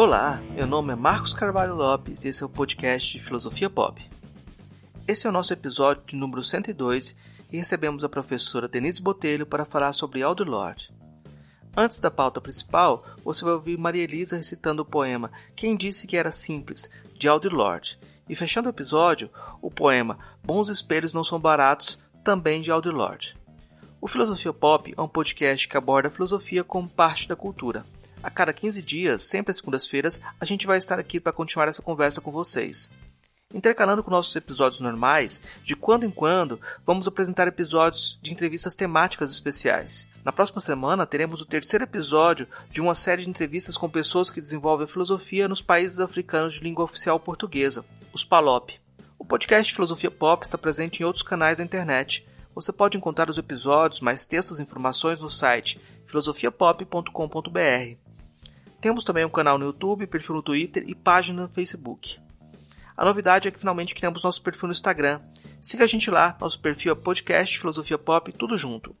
Olá, meu nome é Marcos Carvalho Lopes e esse é o podcast Filosofia Pop. Esse é o nosso episódio de número 102 e recebemos a professora Denise Botelho para falar sobre Audre Lorde. Antes da pauta principal, você vai ouvir Maria Elisa recitando o poema Quem Disse Que Era Simples, de Audre Lorde, e fechando o episódio, o poema Bons Espelhos Não São Baratos, também de Audre Lorde. O Filosofia Pop é um podcast que aborda a filosofia como parte da cultura. A cada 15 dias, sempre às segundas-feiras, a gente vai estar aqui para continuar essa conversa com vocês. Intercalando com nossos episódios normais, de quando em quando vamos apresentar episódios de entrevistas temáticas especiais. Na próxima semana teremos o terceiro episódio de uma série de entrevistas com pessoas que desenvolvem filosofia nos países africanos de língua oficial portuguesa, os PALOP. O podcast Filosofia Pop está presente em outros canais da internet. Você pode encontrar os episódios, mais textos e informações no site filosofiapop.com.br. Temos também um canal no YouTube, perfil no Twitter e página no Facebook. A novidade é que finalmente criamos nosso perfil no Instagram. Siga a gente lá, nosso perfil é podcast Filosofia Pop, tudo junto.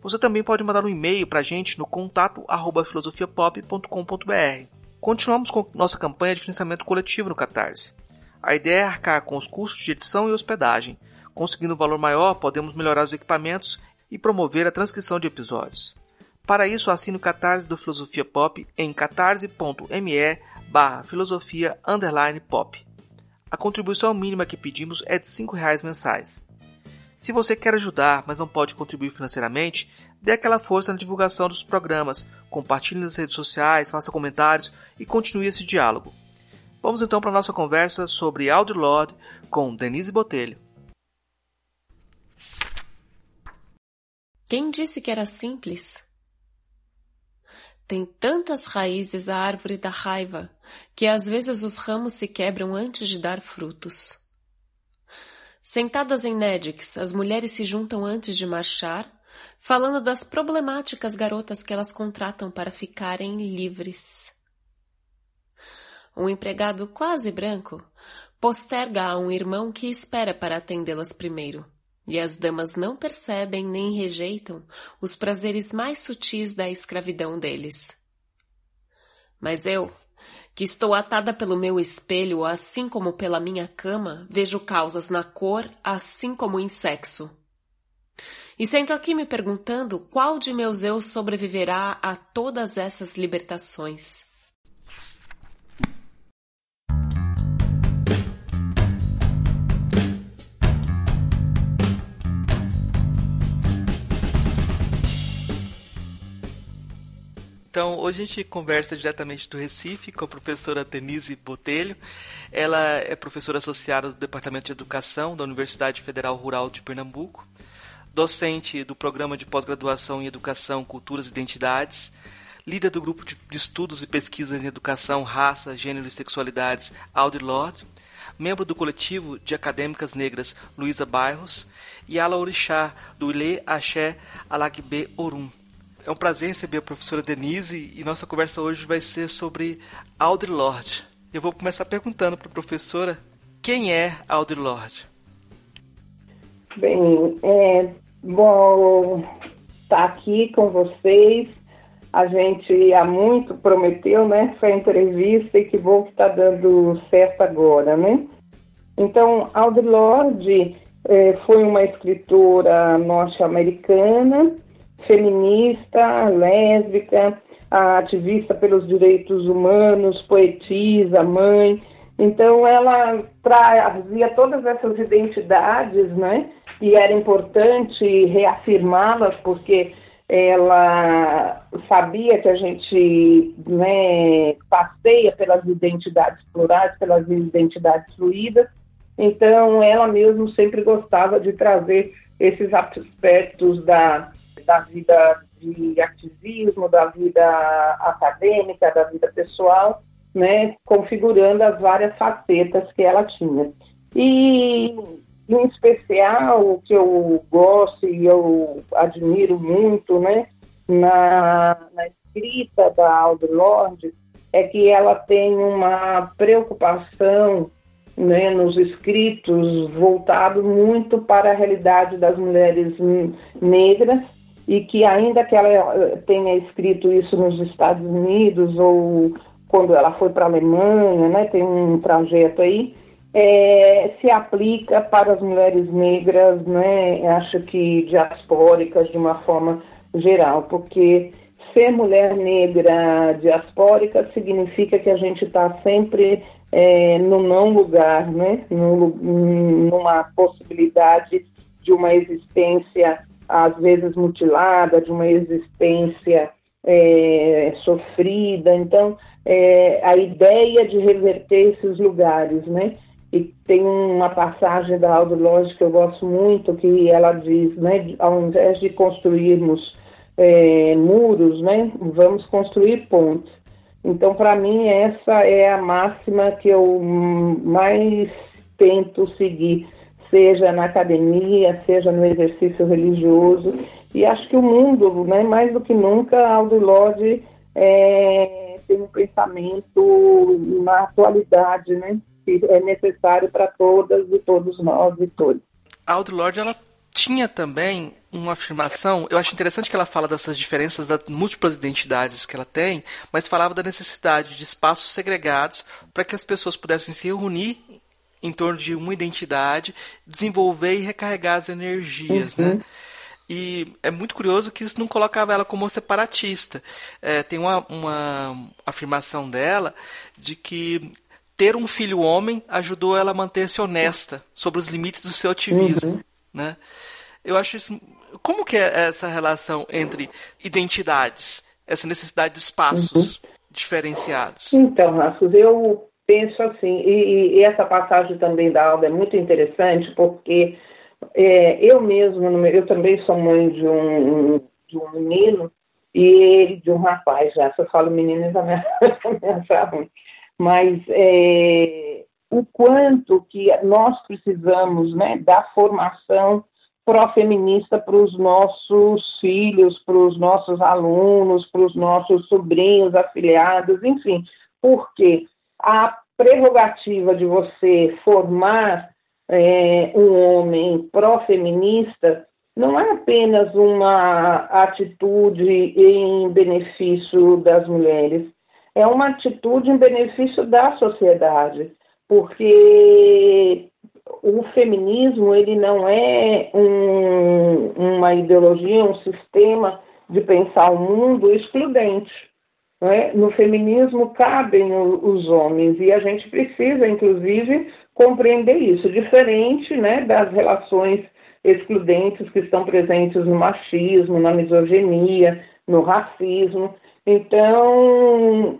Você também pode mandar um e-mail para a gente no contato filosofiapop.com.br. Continuamos com nossa campanha de financiamento coletivo no Catarse. A ideia é arcar com os custos de edição e hospedagem. Conseguindo um valor maior, podemos melhorar os equipamentos e promover a transcrição de episódios. Para isso, assine o Catarse do Filosofia Pop em catarse.me barra filosofia pop. A contribuição mínima que pedimos é de R$ reais mensais. Se você quer ajudar, mas não pode contribuir financeiramente, dê aquela força na divulgação dos programas, compartilhe nas redes sociais, faça comentários e continue esse diálogo. Vamos então para a nossa conversa sobre Audre Lorde com Denise Botelho. Quem disse que era simples? Tem tantas raízes a árvore da raiva que às vezes os ramos se quebram antes de dar frutos. Sentadas em Nedix, as mulheres se juntam antes de marchar, falando das problemáticas garotas que elas contratam para ficarem livres. Um empregado quase branco posterga a um irmão que espera para atendê-las primeiro. E as damas não percebem nem rejeitam os prazeres mais sutis da escravidão deles. Mas eu, que estou atada pelo meu espelho, assim como pela minha cama, vejo causas na cor, assim como em sexo. E sento aqui me perguntando qual de meus eu sobreviverá a todas essas libertações. Então, hoje a gente conversa diretamente do Recife com a professora Denise Botelho. Ela é professora associada do Departamento de Educação da Universidade Federal Rural de Pernambuco, docente do Programa de Pós-Graduação em Educação, Culturas e Identidades, líder do Grupo de Estudos e Pesquisas em Educação, Raça, Gênero e Sexualidades, Audre Lorde, membro do coletivo de acadêmicas negras Luísa Bairros e ala orixá do Ilê Axé Alagbe Orum. É um prazer receber a professora Denise e nossa conversa hoje vai ser sobre Audre Lorde. Eu vou começar perguntando para a professora quem é Audre Lorde. Bem, é bom estar aqui com vocês. A gente há muito prometeu, né? Foi a entrevista e que bom que está dando certo agora, né? Então, Audre Lorde é, foi uma escritora norte-americana feminista, lésbica, ativista pelos direitos humanos, poetisa, mãe. Então ela trazia todas essas identidades, né? E era importante reafirmá-las porque ela sabia que a gente né, passeia pelas identidades plurais, pelas identidades fluídas. Então ela mesmo sempre gostava de trazer esses aspectos da da vida de ativismo, da vida acadêmica, da vida pessoal, né, configurando as várias facetas que ela tinha. E, em especial, o que eu gosto e eu admiro muito, né, na, na escrita da Audre Lorde, é que ela tem uma preocupação né, nos escritos voltado muito para a realidade das mulheres negras e que ainda que ela eh, tenha escrito isso nos Estados Unidos ou quando ela foi para a Alemanha, né, tem um trajeto aí, é, se aplica para as mulheres negras, né, acho que diaspóricas de uma forma geral, porque ser mulher negra diaspórica significa que a gente está sempre é, no não lugar, né, no, numa possibilidade de uma existência às vezes mutilada, de uma existência é, sofrida. Então, é, a ideia de reverter esses lugares, né? E tem uma passagem da Aldo Lodge que eu gosto muito, que ela diz, né? Ao invés de construirmos é, muros, né? Vamos construir pontes. Então, para mim, essa é a máxima que eu mais tento seguir, seja na academia, seja no exercício religioso. E acho que o mundo, né, mais do que nunca, Aldo Lodge é, tem um pensamento na atualidade, né, que é necessário para todas e todos nós e todos. Aldo Lodge, ela tinha também uma afirmação, eu acho interessante que ela fala dessas diferenças das múltiplas identidades que ela tem, mas falava da necessidade de espaços segregados para que as pessoas pudessem se reunir em torno de uma identidade, desenvolver e recarregar as energias, né? uhum. né? E é muito curioso que isso não colocava ela como separatista. É, tem uma, uma afirmação dela de que ter um filho homem ajudou ela a manter-se honesta sobre os limites do seu ativismo. Uhum. Né? Eu acho isso. Como que é essa relação entre identidades, essa necessidade de espaços uhum. diferenciados? Então, Rassus, eu penso assim, e, e, essa passagem também da Alda é muito interessante, porque é, eu mesmo, eu também sou mãe de um, de um menino e de um rapaz já. Se eu falo menino, já me, achar ruim. Mas é, o quanto que nós precisamos né, da formação pró-feminista para os nossos filhos, para os nossos alunos, para os nossos sobrinhos, afiliados, enfim, porque a prerrogativa de você formar é, um homem pró-feminista não é apenas uma atitude em benefício das mulheres, é uma atitude em benefício da sociedade, porque o feminismo ele não é um, uma ideologia, um sistema de pensar o mundo excludente. É? No feminismo cabem os homens e a gente precisa, inclusive, compreender isso, diferente né, das relações excludentes que estão presentes no machismo, na misoginia, no racismo. Então,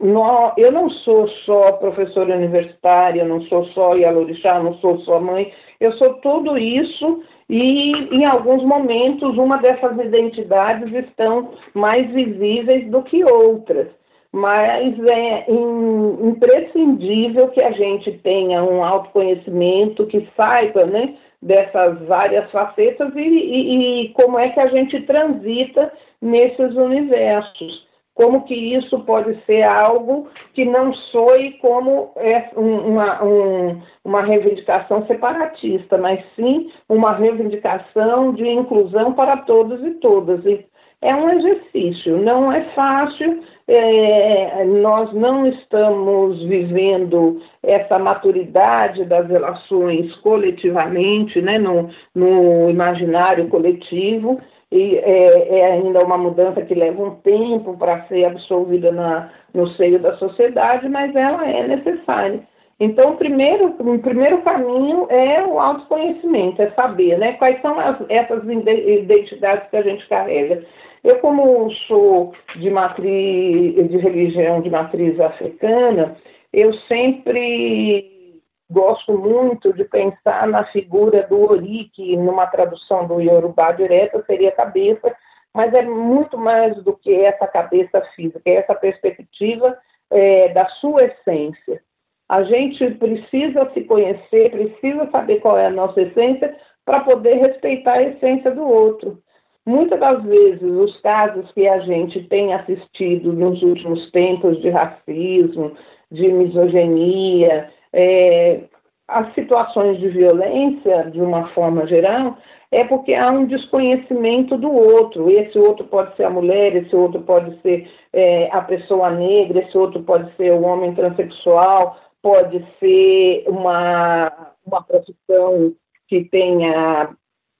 eu não sou só professora universitária, não sou só Yalorixá, não sou só mãe, eu sou tudo isso e, em alguns momentos, uma dessas identidades estão mais visíveis do que outras mas é imprescindível que a gente tenha um autoconhecimento, que saiba né, dessas várias facetas e, e, e como é que a gente transita nesses universos. Como que isso pode ser algo que não soe como é uma, um, uma reivindicação separatista, mas sim uma reivindicação de inclusão para todos e todas. E é um exercício, não é fácil, é, nós não estamos vivendo essa maturidade das relações coletivamente, né, no, no imaginário coletivo, e é, é, ainda uma mudança que leva um tempo para ser absorvida na, no seio da sociedade, mas ela é necessária. Então, o primeiro, o primeiro caminho é o autoconhecimento, é saber né, quais são as, essas identidades que a gente carrega. Eu, como sou de matriz, de religião de matriz africana, eu sempre gosto muito de pensar na figura do Ori, que numa tradução do Yorubá direta seria cabeça, mas é muito mais do que essa cabeça física, é essa perspectiva é, da sua essência. A gente precisa se conhecer, precisa saber qual é a nossa essência para poder respeitar a essência do outro. Muitas das vezes, os casos que a gente tem assistido nos últimos tempos de racismo, de misoginia, é, as situações de violência, de uma forma geral, é porque há um desconhecimento do outro. Esse outro pode ser a mulher, esse outro pode ser é, a pessoa negra, esse outro pode ser o homem transexual, pode ser uma, uma profissão que tenha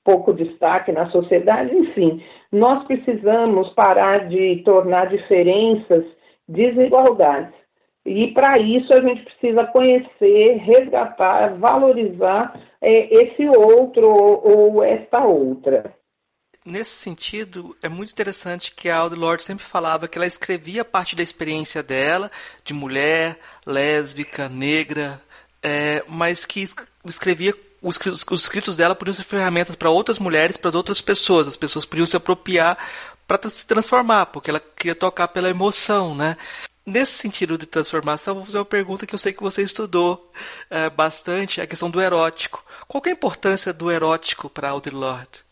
pouco destaque na sociedade, enfim. Nós precisamos parar de tornar diferenças desigualdades. E para isso a gente precisa conhecer, resgatar, valorizar é, esse outro ou, ou esta outra. Nesse sentido, é muito interessante que a Audre Lorde sempre falava que ela escrevia parte da experiência dela, de mulher, lésbica, negra, é, mas que escrevia os, os escritos dela podiam ser ferramentas para outras mulheres, para outras pessoas. As pessoas podiam se apropriar para se transformar, porque ela queria tocar pela emoção, né? Nesse sentido de transformação, vou fazer uma pergunta que eu sei que você estudou é, bastante, a questão do erótico. Qual é a importância do erótico para Audre Lorde?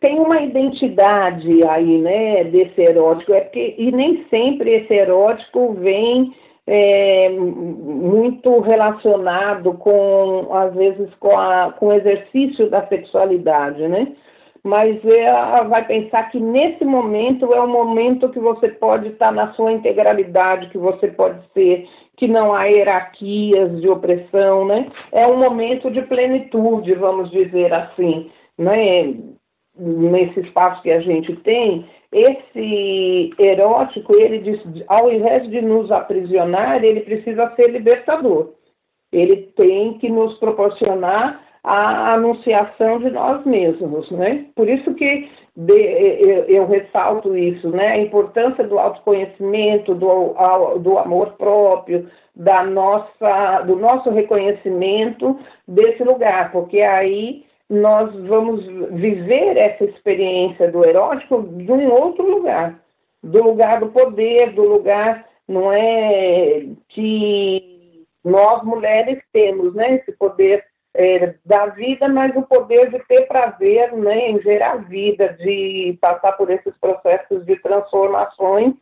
Tem uma identidade aí, né, desse erótico, é porque, e nem sempre esse erótico vem é, muito relacionado com, às vezes, com, a, com o exercício da sexualidade, né? mas ela vai pensar que nesse momento é o momento que você pode estar na sua integralidade, que você pode ser, que não há hierarquias de opressão, né? É um momento de plenitude, vamos dizer assim, né? Nesse espaço que a gente tem, esse erótico, ele diz, ao invés de nos aprisionar, ele precisa ser libertador. Ele tem que nos proporcionar a anunciação de nós mesmos, né? Por isso que eu, ressalto isso, né? A importância do autoconhecimento, do, do amor próprio, da nossa, do nosso reconhecimento desse lugar, porque aí nós vamos viver essa experiência do erótico de um outro lugar, do lugar do poder, do lugar, não é que nós mulheres temos, né? Esse poder é, da vida, mas o poder de ter prazer né, em gerar vida, de passar por esses processos de transformações,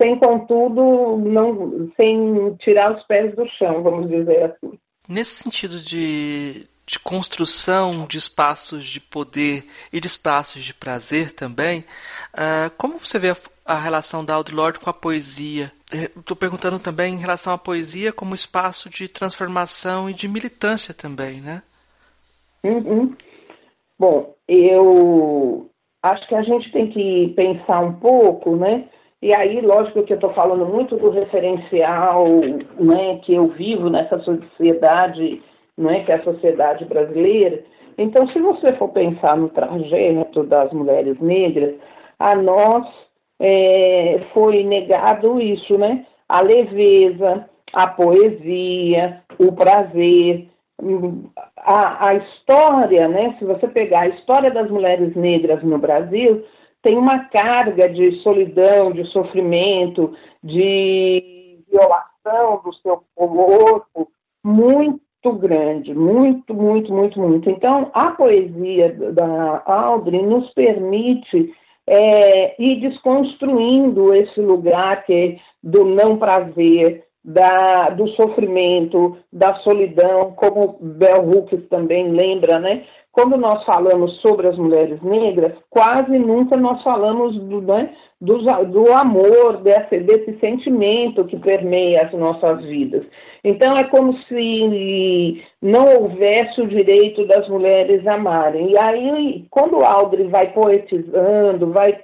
sem, contudo, não, sem tirar os pés do chão, vamos dizer assim. Nesse sentido de, de construção de espaços de poder e de espaços de prazer também, uh, como você vê a, a relação da Audre Lorde com a poesia? Estou perguntando também em relação à poesia como espaço de transformação e de militância também, né? Uhum. Bom, eu acho que a gente tem que pensar um pouco, né? E aí, lógico que eu estou falando muito do referencial né, que eu vivo nessa sociedade, não é, que é a sociedade brasileira. Então, se você for pensar no trajeto das mulheres negras, a nós é, foi negado isso, né? A leveza, a poesia, o prazer, a, a história, né? Se você pegar a história das mulheres negras no Brasil, tem uma carga de solidão, de sofrimento, de violação do seu corpo muito grande, muito, muito, muito, muito. Então, a poesia da Audrey nos permite é, ir desconstruindo esse lugar que é do não prazer, da, do sofrimento, da solidão, como Bell Hooks também lembra, né? Quando nós falamos sobre as mulheres negras, quase nunca nós falamos do, né, do, do amor, desse, desse sentimento que permeia as nossas vidas. Então é como se não houvesse o direito das mulheres amarem. E aí, quando Audrey vai poetizando, vai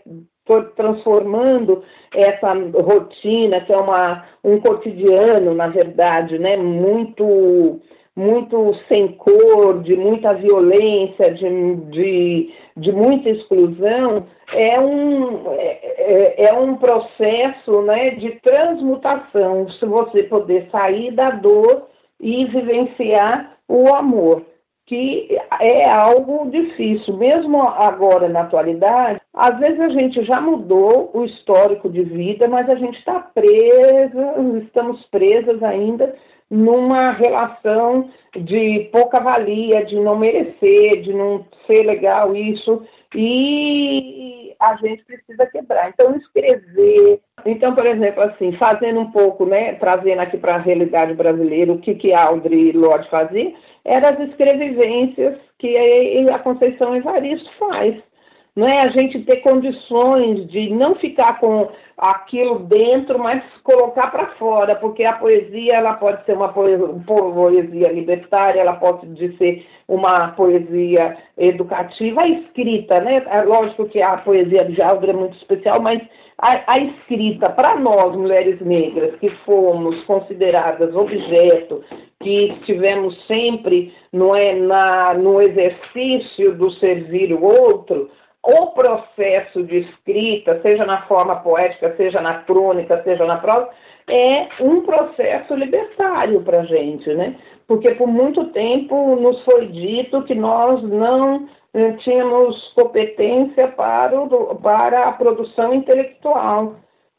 transformando essa rotina, que é uma, um cotidiano, na verdade, né, muito muito sem cor, de muita violência, de, de, de muita exclusão, é um, é, é, é um processo né, de transmutação, se você poder sair da dor e vivenciar o amor, que é algo difícil, mesmo agora na atualidade, às vezes a gente já mudou o histórico de vida, mas a gente está presa, estamos presas ainda numa relação de pouca valia, de não merecer, de não ser legal isso, e a gente precisa quebrar. Então, escrever. Então, por exemplo, assim, fazendo um pouco, né, trazendo aqui para a realidade brasileira o que, que Audre Lorde fazia, eram as escrevivências que a Conceição Evaristo faz não é a gente ter condições de não ficar com aquilo dentro, mas colocar para fora, porque a poesia ela pode ser uma poesia libertária, ela pode ser uma poesia educativa, a escrita, né? É lógico que a poesia de Aldo é muito especial, mas a, a escrita para nós mulheres negras que fomos consideradas objeto, que estivemos sempre não é na no exercício do servir o outro o processo de escrita, seja na forma poética, seja na crônica, seja na prosa, é um processo libertário para a gente, né? Porque por muito tempo nos foi dito que nós não eh, tínhamos competência para, o, para a produção intelectual.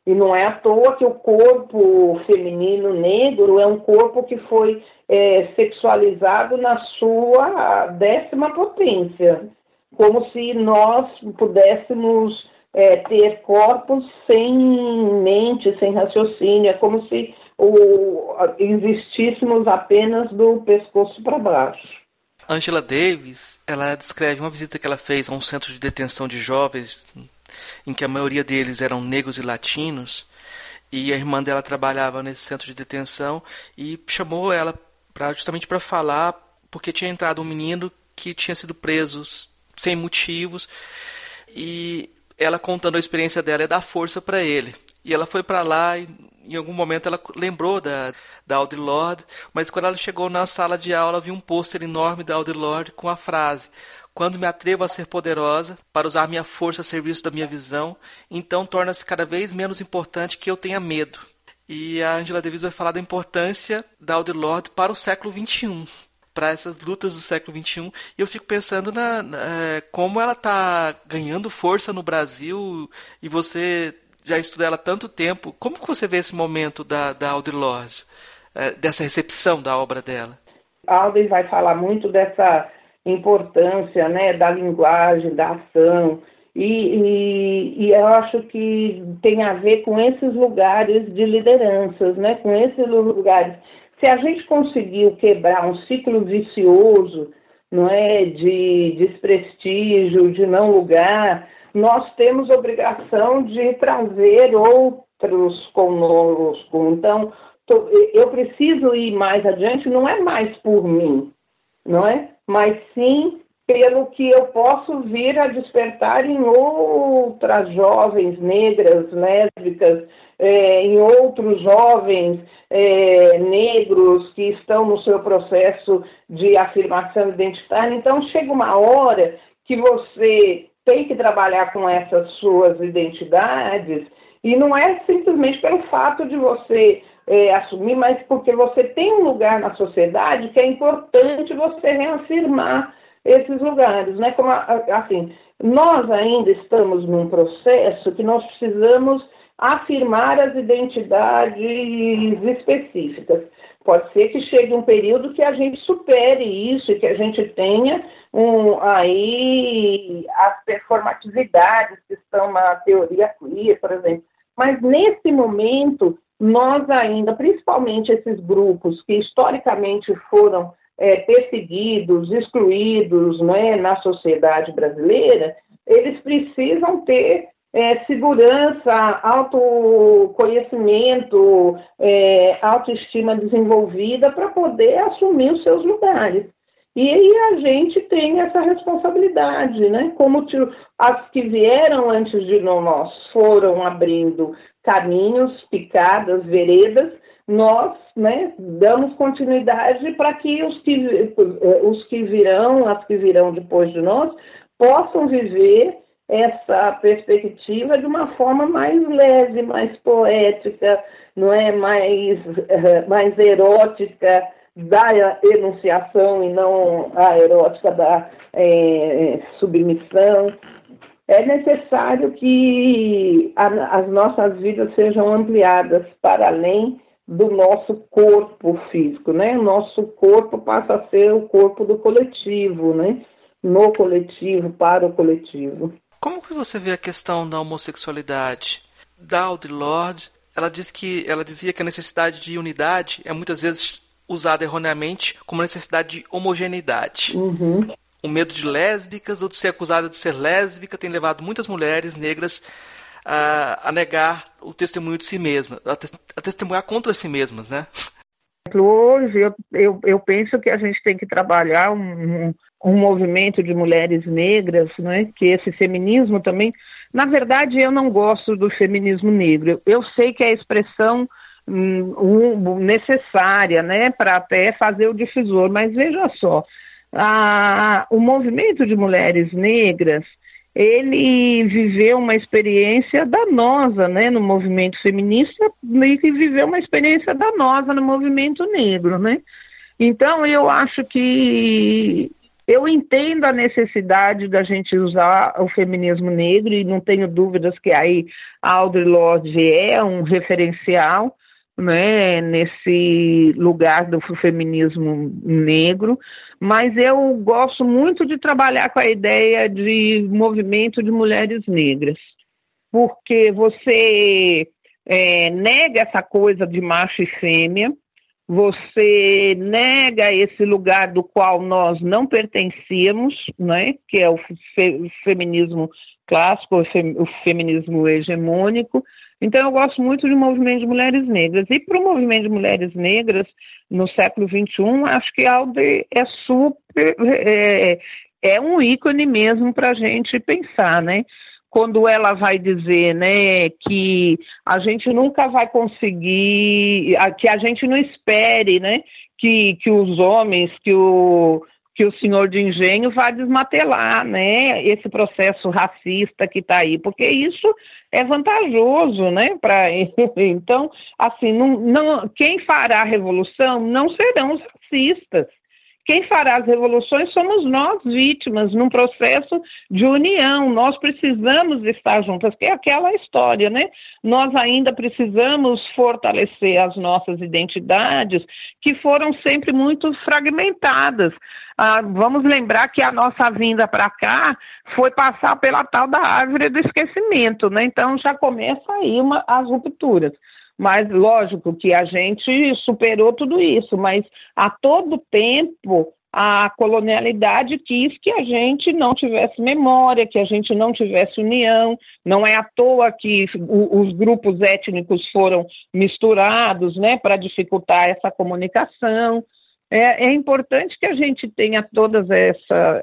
E não é à toa que o corpo feminino negro é um corpo que foi é, sexualizado na sua décima potência como se nós pudéssemos é, ter corpos sem mente, sem raciocínio, é como se o, existíssemos apenas do pescoço para baixo. Angela Davis, ela descreve uma visita que ela fez a um centro de detenção de jovens, em que a maioria deles eram negros e latinos, e a irmã dela trabalhava nesse centro de detenção e chamou ela para justamente para falar porque tinha entrado um menino que tinha sido preso sem motivos. E ela contando a experiência dela é dar força para ele. E ela foi para lá e em algum momento ela lembrou da, da Audre Lorde, mas quando ela chegou na sala de aula, viu um pôster enorme da Audre Lorde com a frase: Quando me atrevo a ser poderosa, para usar minha força a serviço da minha visão, então torna-se cada vez menos importante que eu tenha medo. E a Angela Davis vai falar da importância da Audre Lorde para o século XXI para essas lutas do século XXI. E eu fico pensando na, na é, como ela está ganhando força no Brasil e você já estuda ela há tanto tempo. Como que você vê esse momento da, da Audre Lorde, é, dessa recepção da obra dela? Audre vai falar muito dessa importância né, da linguagem, da ação, e, e, e, eu acho que tem a ver com esses lugares de lideranças, né? com esses lugares se a gente conseguiu quebrar um ciclo vicioso, não é, de desprestígio, de não lugar, nós temos obrigação de trazer outros conosco. Então, eu preciso ir mais adiante, não é mais por mim, não é? Mas sim pelo que eu posso vir a despertar em outras jovens negras, lésbicas, é, em outros jovens é, negros que estão no seu processo de afirmação identitária. Então, chega uma hora que você tem que trabalhar com essas suas identidades e não é simplesmente pelo fato de você é, assumir, mas porque você tem um lugar na sociedade que é importante você reafirmar esses lugares, né? Como assim, nós ainda estamos num processo que nós precisamos afirmar as identidades específicas. Pode ser que chegue um período que a gente supere isso e que a gente tenha um, aí as performatividades que estão na teoria queer, por exemplo. Mas nesse momento, nós ainda, principalmente esses grupos que historicamente foram é, perseguidos, excluídos né, na sociedade brasileira, eles precisam ter é, segurança, autoconhecimento, é, autoestima desenvolvida para poder assumir os seus lugares. E aí a gente tem essa responsabilidade, né? Como as que vieram antes de nós foram abrindo caminhos, picadas, veredas, nós né, damos continuidade para que os que, os que virão, as que virão depois de nós, possam viver essa perspectiva de uma forma mais leve, mais poética, não é mais, mais erótica da enunciação e não a erótica da é, submissão. É necessário que a, as nossas vidas sejam ampliadas para além do nosso corpo físico, né? Nosso corpo passa a ser o corpo do coletivo, né? No coletivo, para o coletivo. Como que você vê a questão da homossexualidade? Da Audre Lorde, ela diz que ela dizia que a necessidade de unidade é muitas vezes usada erroneamente como necessidade de homogeneidade. Uhum. O medo de lésbicas ou de ser acusada de ser lésbica tem levado muitas mulheres negras a, a negar o testemunho de si mesmas, a, te, a testemunhar contra si mesmas, né? Hoje eu, eu, eu, penso que a gente tem que trabalhar um, um, um movimento de mulheres negras, né? que esse feminismo também. Na verdade, eu não gosto do feminismo negro. Eu sei que é a expressão um, necessária né? para até fazer o difusor, mas veja só, a, o movimento de mulheres negras ele viveu uma experiência danosa né, no movimento feminista e viveu uma experiência danosa no movimento negro. Né? Então, eu acho que eu entendo a necessidade da gente usar o feminismo negro e não tenho dúvidas que aí Audre Lorde é um referencial, né, nesse lugar do feminismo negro, mas eu gosto muito de trabalhar com a ideia de movimento de mulheres negras, porque você é, nega essa coisa de macho e fêmea, você nega esse lugar do qual nós não pertencíamos, né, que é o, fe, feminismo clássico, o, fem, o feminismo hegemônico, então, eu gosto muito do movimento de mulheres negras. E para o movimento de mulheres negras, no século XXI, acho que Alde é super. É, é um ícone mesmo para a gente pensar, né? Quando ela vai dizer, né, que a gente nunca vai conseguir, que a gente não espere, né, que, que os homens, que o, que o senhor de engenho vá desmatelar né, esse processo racista que está aí, porque isso é vantajoso, né? Pra... Então, assim, não, não, quem fará a revolução não serão os racistas. Quem fará as revoluções somos nós, vítimas, num processo de união. Nós precisamos estar juntas, que é aquela história, né? Nós ainda precisamos fortalecer as nossas identidades, que foram sempre muito fragmentadas. Ah, vamos lembrar que a nossa vinda para cá foi passar pela tal da árvore do esquecimento, né? Então já começa aí uma, as rupturas. Mas lógico que a gente superou tudo isso, mas a todo tempo a colonialidade quis que a gente não tivesse memória, que a gente não tivesse união. Não é à toa que os grupos étnicos foram misturados, né, para dificultar essa comunicação. É, é, importante que a gente tenha todo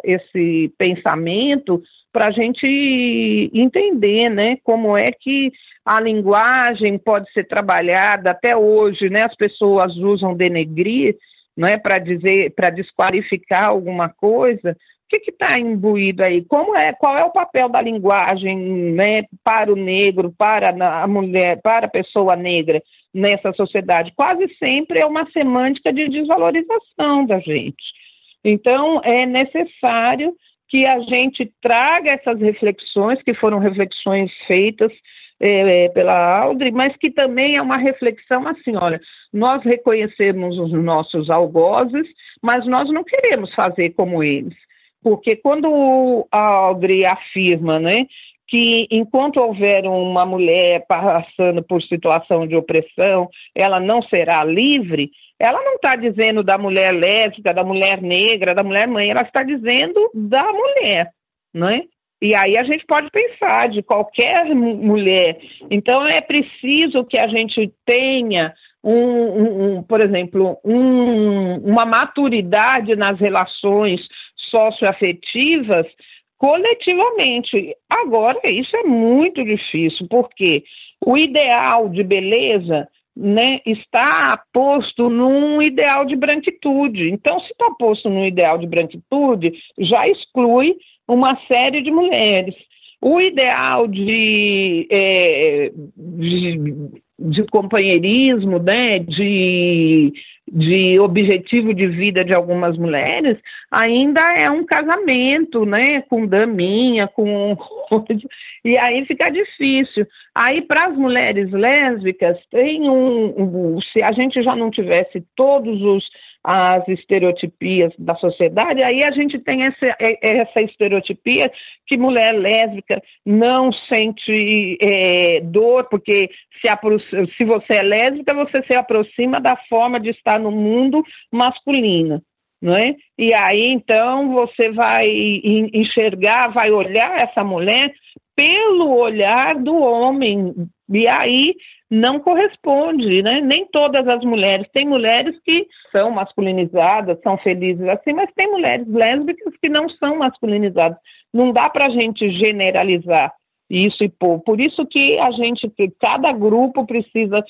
esse pensamento para a gente entender, né, como é que a linguagem pode ser trabalhada até hoje, né? As pessoas usam denegrir, não é para dizer, para desqualificar alguma coisa. Que está imbuído aí? Como é? Qual é o papel da linguagem, né, para o negro, para a mulher, para a pessoa negra nessa sociedade? Quase sempre é uma semântica de desvalorização da gente. Então é necessário que a gente traga essas reflexões, que foram reflexões feitas é, é, pela Audrey, mas que também é uma reflexão assim, olha, nós reconhecemos os nossos algozes, mas nós não queremos fazer como eles. Porque quando a Audrey afirma, né, que enquanto houver uma mulher passando por situação de opressão, ela não será livre, ela não está dizendo da mulher lésbica, da mulher negra, da mulher mãe, ela está dizendo da mulher, não é? E aí a gente pode pensar de qualquer mulher. Então é preciso que a gente tenha um, um, um por exemplo, um, uma maturidade nas relações socioafetivas coletivamente. Agora isso é muito difícil, porque o ideal de beleza né, está posto num ideal de branquitude. Então, se está posto num ideal de branquitude, já exclui uma série de mulheres. O ideal de, é, de, de, companheirismo, né, de, de objetivo de vida de algumas mulheres, ainda é um casamento, né, com daminha, com e aí fica difícil. Aí para as mulheres lésbicas tem um, um, se a gente já não tivesse todos os as estereotipias da sociedade, aí a gente tem essa, é, essa estereotipia que mulher lésbica não sente é, dor, porque se, se você é lésbica, você se aproxima da forma de estar no mundo masculina. É? E aí então você vai enxergar, vai olhar essa mulher pelo olhar do homem. E aí não corresponde, né? Nem todas as mulheres. Tem mulheres que são masculinizadas, são felizes assim, mas tem mulheres lésbicas que não são masculinizadas. Não dá para a gente generalizar isso e pôr. Por isso que a gente, cada grupo precisa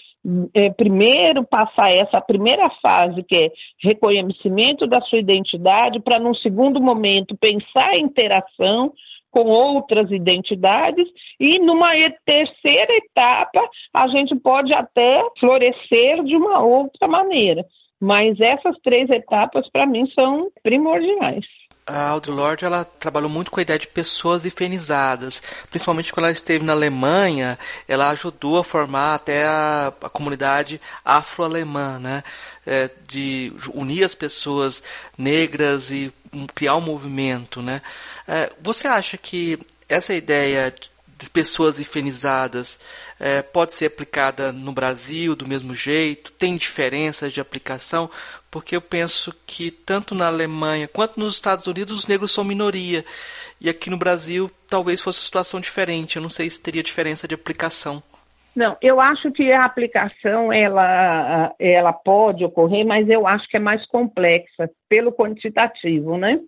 é, primeiro passar essa primeira fase, que é reconhecimento da sua identidade, para num segundo momento pensar em interação com outras identidades e numa terceira etapa a gente pode até florescer de uma outra maneira. Mas essas três etapas para mim são primordiais. A Audre Lorde ela trabalhou muito com a ideia de pessoas ifenizadas, principalmente quando ela esteve na Alemanha, ela ajudou a formar até a, a comunidade afro-alemã, né? É, de unir as pessoas negras e criar um movimento, né? É, você acha que essa ideia de pessoas infenizadas é, pode ser aplicada no Brasil do mesmo jeito? Tem diferenças de aplicação? Porque eu penso que tanto na Alemanha quanto nos Estados Unidos os negros são minoria. E aqui no Brasil talvez fosse uma situação diferente. Eu não sei se teria diferença de aplicação. Não, eu acho que a aplicação ela, ela pode ocorrer, mas eu acho que é mais complexa pelo quantitativo, né?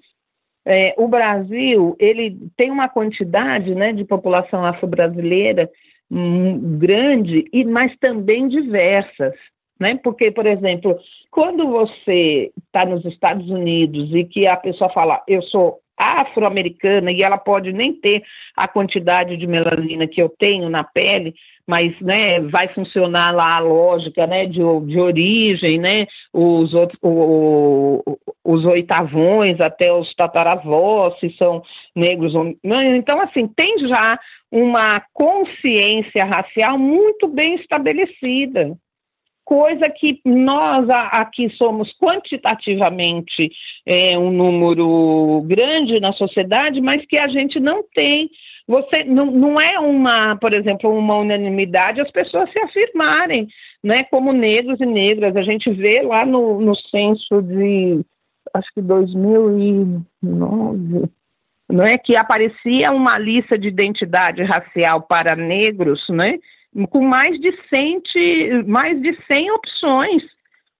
É, o Brasil ele tem uma quantidade né, de população afro-brasileira hum, grande, e, mas também diversas. Né? Porque, por exemplo, quando você está nos Estados Unidos e que a pessoa fala, eu sou afro-americana e ela pode nem ter a quantidade de melanina que eu tenho na pele, mas né, vai funcionar lá a lógica né, de, de origem, né, os, outros, o, os oitavões até os tataravós, se são negros ou não. Então, assim, tem já uma consciência racial muito bem estabelecida coisa que nós aqui somos quantitativamente é, um número grande na sociedade, mas que a gente não tem. Você não, não é uma, por exemplo, uma unanimidade as pessoas se afirmarem, né, como negros e negras. A gente vê lá no, no censo de acho que 2009 não é que aparecia uma lista de identidade racial para negros, né? Com mais de 100, mais de 100 opções.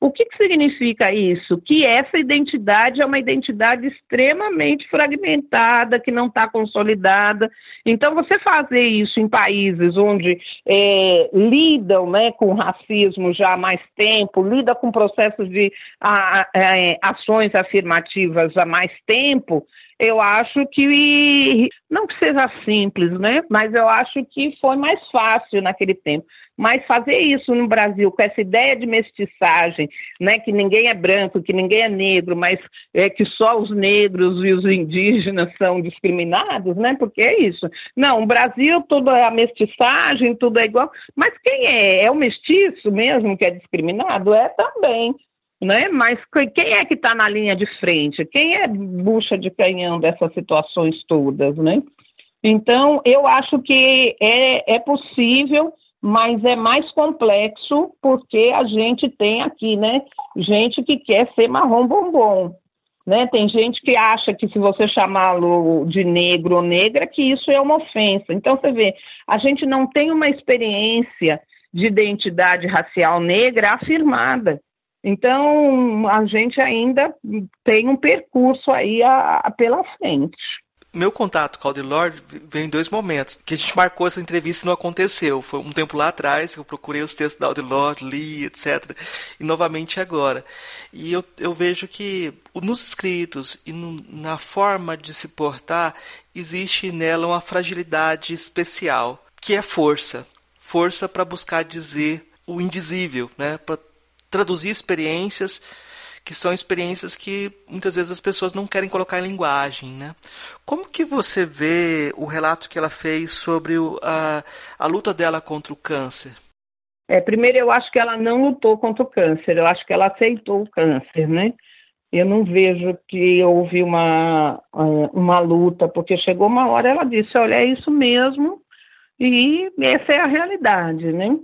O que, que, significa isso? Que essa identidade é uma identidade extremamente fragmentada, que não está consolidada. Então, você fazer isso em países onde é, lidam né, com racismo já há mais tempo, lida com processos de a, a, é, ações afirmativas há mais tempo, eu acho que não que seja simples, né? Mas eu acho que foi mais fácil naquele tempo. Mas fazer isso no Brasil com essa ideia de mestiçagem, né? Que ninguém é branco, que ninguém é negro, mas é que só os negros e os indígenas são discriminados, né? Porque é isso. Não, o Brasil tudo é a mestiçagem, tudo é igual. Mas quem é? É o mestiço mesmo que é discriminado? É também né? Mas quem é que está na linha de frente? Quem é bucha de canhão dessas situações todas, né? Então, eu acho que é, é possível, mas é mais complexo porque a gente tem aqui, né? Gente que quer ser marrom bombom. Né? Tem gente que acha que se você chamá-lo de negro ou negra, que isso é uma ofensa. Então, você vê, a gente não tem uma experiência de identidade racial negra afirmada. Então, a gente ainda tem um percurso aí a, a, pela frente. Meu contato com o Lord vem em dois momentos. Que a gente marcou essa entrevista e não aconteceu. Foi um tempo lá atrás que eu procurei os textos da Audre li, etc. E novamente agora. E eu, eu vejo que nos escritos e no, na forma de se portar, existe nela uma fragilidade especial, que é força. Força para buscar dizer o indizível, né? Para traduzir experiências que são experiências que muitas vezes as pessoas não querem colocar em linguagem, né? Como que você vê o relato que ela fez sobre o, a, a luta dela contra o câncer? É, primeiro, eu acho que ela não lutou contra o câncer, eu acho que ela aceitou o câncer, né? Eu não vejo que houve uma, uma luta, porque chegou uma hora ela disse, olha, é isso mesmo, e essa é a realidade, né?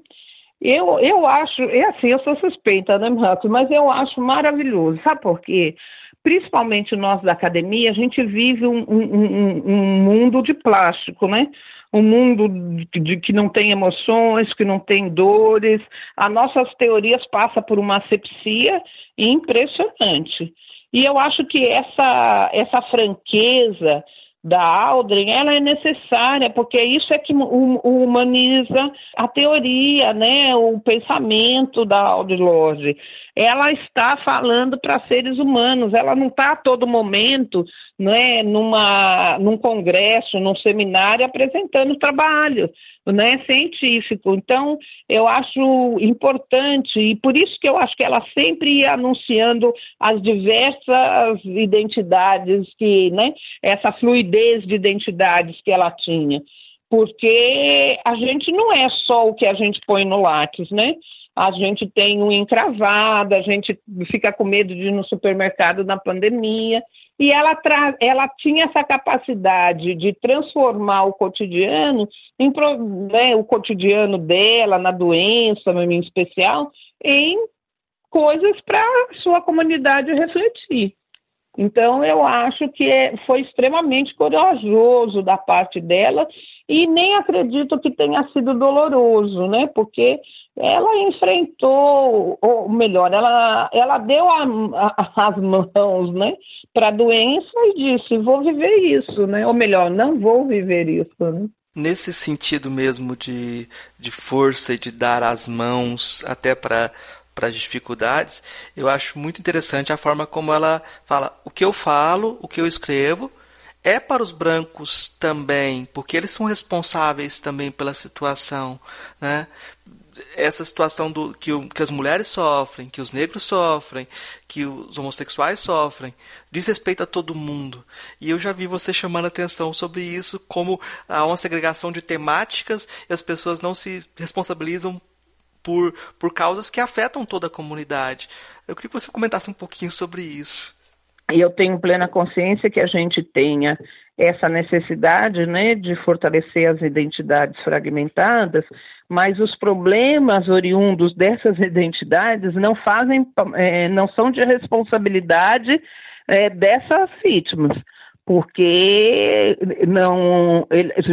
Eu, eu acho, é assim, eu sou suspeita, né, Marcos? Mas eu acho maravilhoso, sabe por quê? Principalmente nós da academia, a gente vive um, um, um mundo de plástico, né? Um mundo de, de, que não tem emoções, que não tem dores. As nossas teorias passam por uma asepsia impressionante. E eu acho que essa, essa franqueza, da Aldrin, ela é necessária, porque isso é que humaniza a teoria, né, o pensamento da Audre Lorde. Ela está falando para seres humanos, ela não está a todo momento né, numa, num congresso, num seminário, apresentando trabalho né, científico. Então, eu acho importante, e por isso que eu acho que ela sempre ia anunciando as diversas identidades que, né, essa fluidez de identidades que ela tinha. Porque a gente não é só o que a gente põe no lápis, né? A gente tem um encravado, a gente fica com medo de ir no supermercado na pandemia. E ela, tra ela tinha essa capacidade de transformar o cotidiano, em, né, o cotidiano dela, na doença, em especial, em coisas para a sua comunidade refletir. Então, eu acho que é, foi extremamente corajoso da parte dela e nem acredito que tenha sido doloroso, né? Porque ela enfrentou, ou melhor, ela, ela deu a, a, as mãos, né, para a doença e disse: vou viver isso, né? Ou melhor, não vou viver isso. Né? Nesse sentido mesmo de, de força e de dar as mãos até para para as dificuldades, eu acho muito interessante a forma como ela fala o que eu falo, o que eu escrevo, é para os brancos também, porque eles são responsáveis também pela situação, né? Essa situação do que, que as mulheres sofrem, que os negros sofrem, que os homossexuais sofrem, diz respeito a todo mundo. E eu já vi você chamando atenção sobre isso, como há uma segregação de temáticas e as pessoas não se responsabilizam por, por causas que afetam toda a comunidade. Eu queria que você comentasse um pouquinho sobre isso. Eu tenho plena consciência que a gente tenha essa necessidade né, de fortalecer as identidades fragmentadas, mas os problemas oriundos dessas identidades não fazem, é, não são de responsabilidade é, dessas vítimas porque não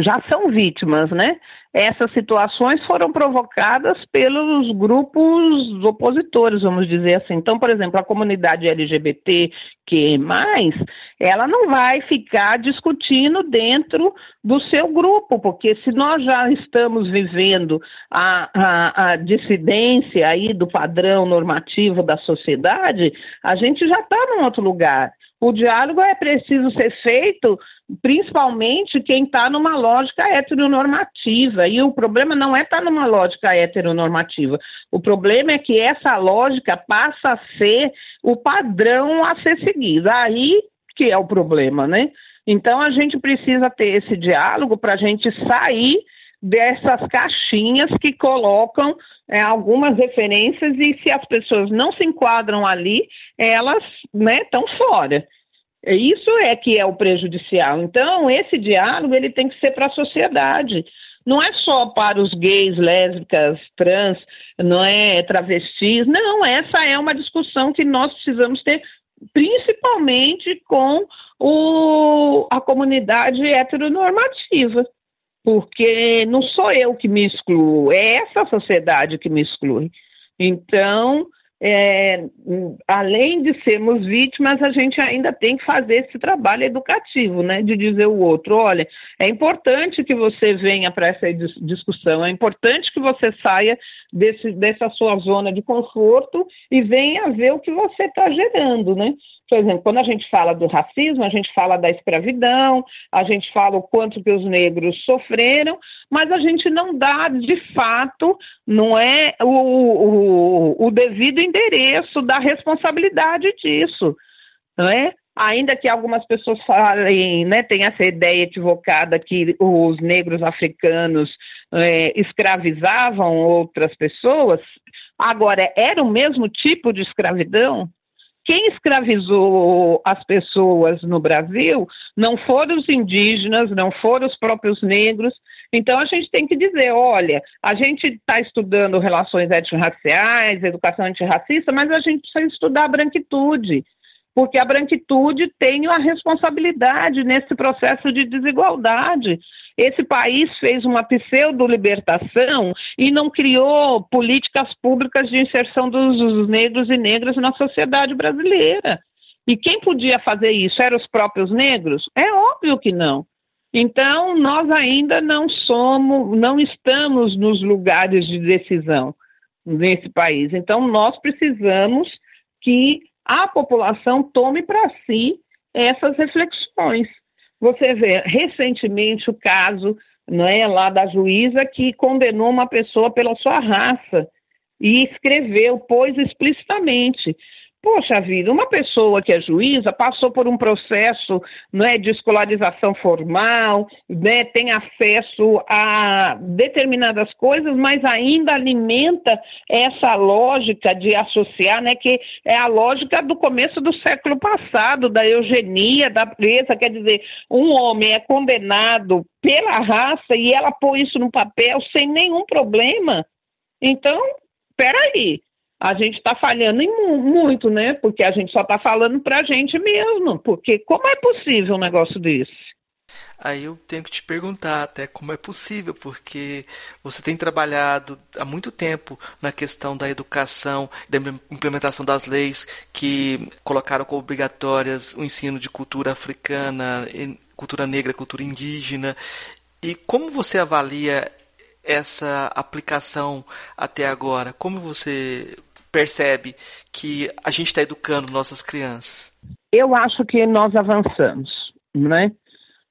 já são vítimas, né? Essas situações foram provocadas pelos grupos opositores, vamos dizer assim. Então, por exemplo, a comunidade LGBT que mais, ela não vai ficar discutindo dentro do seu grupo, porque se nós já estamos vivendo a, a, a dissidência aí do padrão normativo da sociedade, a gente já está num outro lugar. O diálogo é preciso ser feito, principalmente quem está numa lógica heteronormativa. E o problema não é estar tá numa lógica heteronormativa. O problema é que essa lógica passa a ser o padrão a ser seguido. Aí que é o problema, né? Então a gente precisa ter esse diálogo para a gente sair dessas caixinhas que colocam é, algumas referências e se as pessoas não se enquadram ali, elas estão né, fora. Isso é que é o prejudicial. Então, esse diálogo ele tem que ser para a sociedade. Não é só para os gays, lésbicas, trans, não é travestis. Não, essa é uma discussão que nós precisamos ter, principalmente com o, a comunidade heteronormativa porque não sou eu que me excluo, é essa sociedade que me exclui. Então, é, além de sermos vítimas, a gente ainda tem que fazer esse trabalho educativo, né? De dizer o outro, olha, é importante que você venha para essa discussão, é importante que você saia desse, dessa sua zona de conforto e venha ver o que você está gerando, né? Por exemplo, quando a gente fala do racismo, a gente fala da escravidão, a gente fala o quanto que os negros sofreram, mas a gente não dá, de fato, não é o, o, o devido endereço da responsabilidade disso, não é? ainda que algumas pessoas falem, né, tem essa ideia equivocada que os negros africanos é, escravizavam outras pessoas, agora era o mesmo tipo de escravidão? Quem escravizou as pessoas no Brasil não foram os indígenas, não foram os próprios negros. Então a gente tem que dizer: olha, a gente está estudando relações étnico-raciais, educação antirracista, mas a gente precisa estudar a branquitude porque a branquitude tem a responsabilidade nesse processo de desigualdade. Esse país fez uma pseudo-libertação e não criou políticas públicas de inserção dos negros e negras na sociedade brasileira. E quem podia fazer isso? Eram os próprios negros? É óbvio que não. Então, nós ainda não somos, não estamos nos lugares de decisão nesse país. Então, nós precisamos que a população tome para si essas reflexões. Você vê recentemente o caso não é, lá da juíza que condenou uma pessoa pela sua raça e escreveu, pôs explicitamente Poxa vida, uma pessoa que é juíza passou por um processo né, de escolarização formal, né, tem acesso a determinadas coisas, mas ainda alimenta essa lógica de associar, né, que é a lógica do começo do século passado, da eugenia, da presa, quer dizer, um homem é condenado pela raça e ela põe isso no papel sem nenhum problema. Então, peraí, a gente está falhando em muito, né? Porque a gente só está falando para a gente mesmo. Porque como é possível um negócio desse? Aí eu tenho que te perguntar até como é possível, porque você tem trabalhado há muito tempo na questão da educação, da implementação das leis que colocaram como obrigatórias o ensino de cultura africana, cultura negra, cultura indígena. E como você avalia essa aplicação até agora? Como você percebe que a gente está educando nossas crianças? Eu acho que nós avançamos, né?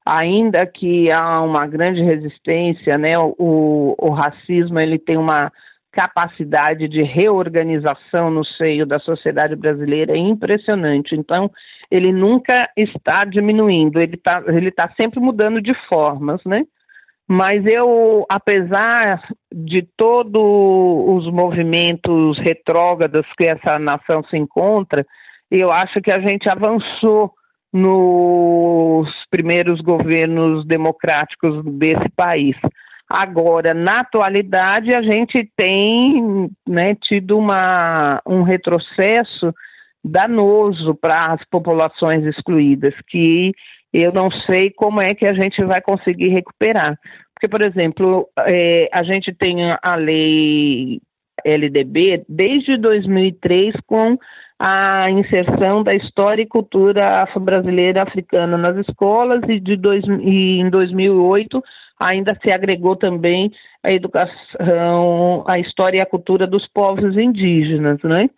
Ainda que há uma grande resistência, né? O, o racismo ele tem uma capacidade de reorganização no seio da sociedade brasileira impressionante. Então, ele nunca está diminuindo, ele está ele tá sempre mudando de formas, né? Mas eu, apesar de todos os movimentos retrógrados que essa nação se encontra, eu acho que a gente avançou nos primeiros governos democráticos desse país. Agora, na atualidade, a gente tem né, tido uma, um retrocesso danoso para as populações excluídas, que eu não sei como é que a gente vai conseguir recuperar. Porque, por exemplo, é, a gente tem a lei LDB desde 2003 com a inserção da história e cultura afro-brasileira africana nas escolas e, de dois, e em 2008 ainda se agregou também a educação, a história e a cultura dos povos indígenas, né?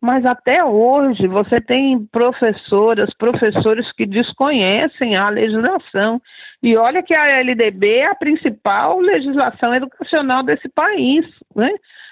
Mas até hoje você tem professoras, professores que desconhecem a legislação. E olha que a LDB é a principal legislação educacional desse país. Né?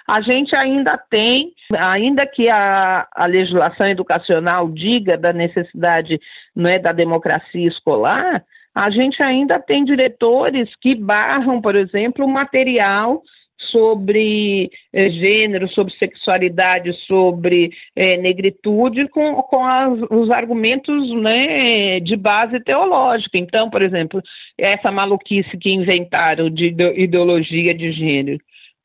A gente ainda tem, ainda que a, a legislação educacional diga da necessidade não é, da democracia escolar, a gente ainda tem diretores que barram, por exemplo, o material sobre é, gênero, sobre sexualidade, sobre é, negritude, com, com as, os argumentos né, de base teológica. Então, por exemplo, essa maluquice que inventaram de ideologia de gênero.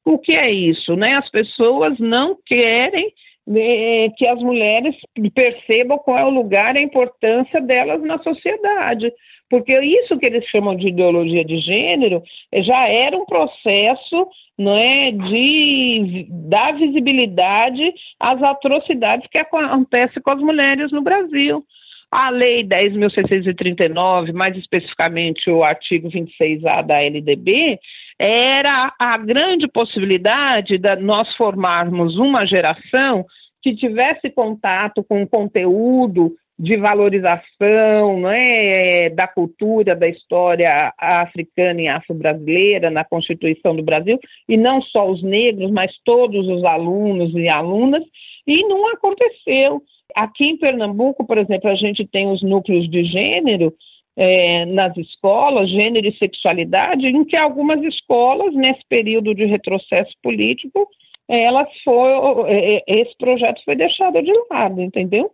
O que é isso? Né? As pessoas não querem né, que as mulheres percebam qual é o lugar e a importância delas na sociedade. Porque isso que eles chamam de ideologia de gênero já era um processo não é, de dar visibilidade às atrocidades que acontecem com as mulheres no Brasil. A Lei 10.639, mais especificamente o artigo 26A da LDB, era a grande possibilidade de nós formarmos uma geração que tivesse contato com conteúdo de valorização né, da cultura, da história africana e afro-brasileira na Constituição do Brasil, e não só os negros, mas todos os alunos e alunas, e não aconteceu. Aqui em Pernambuco, por exemplo, a gente tem os núcleos de gênero é, nas escolas, gênero e sexualidade, em que algumas escolas, nesse período de retrocesso político, elas foi, é, é, esse projeto foi deixado de lado, entendeu?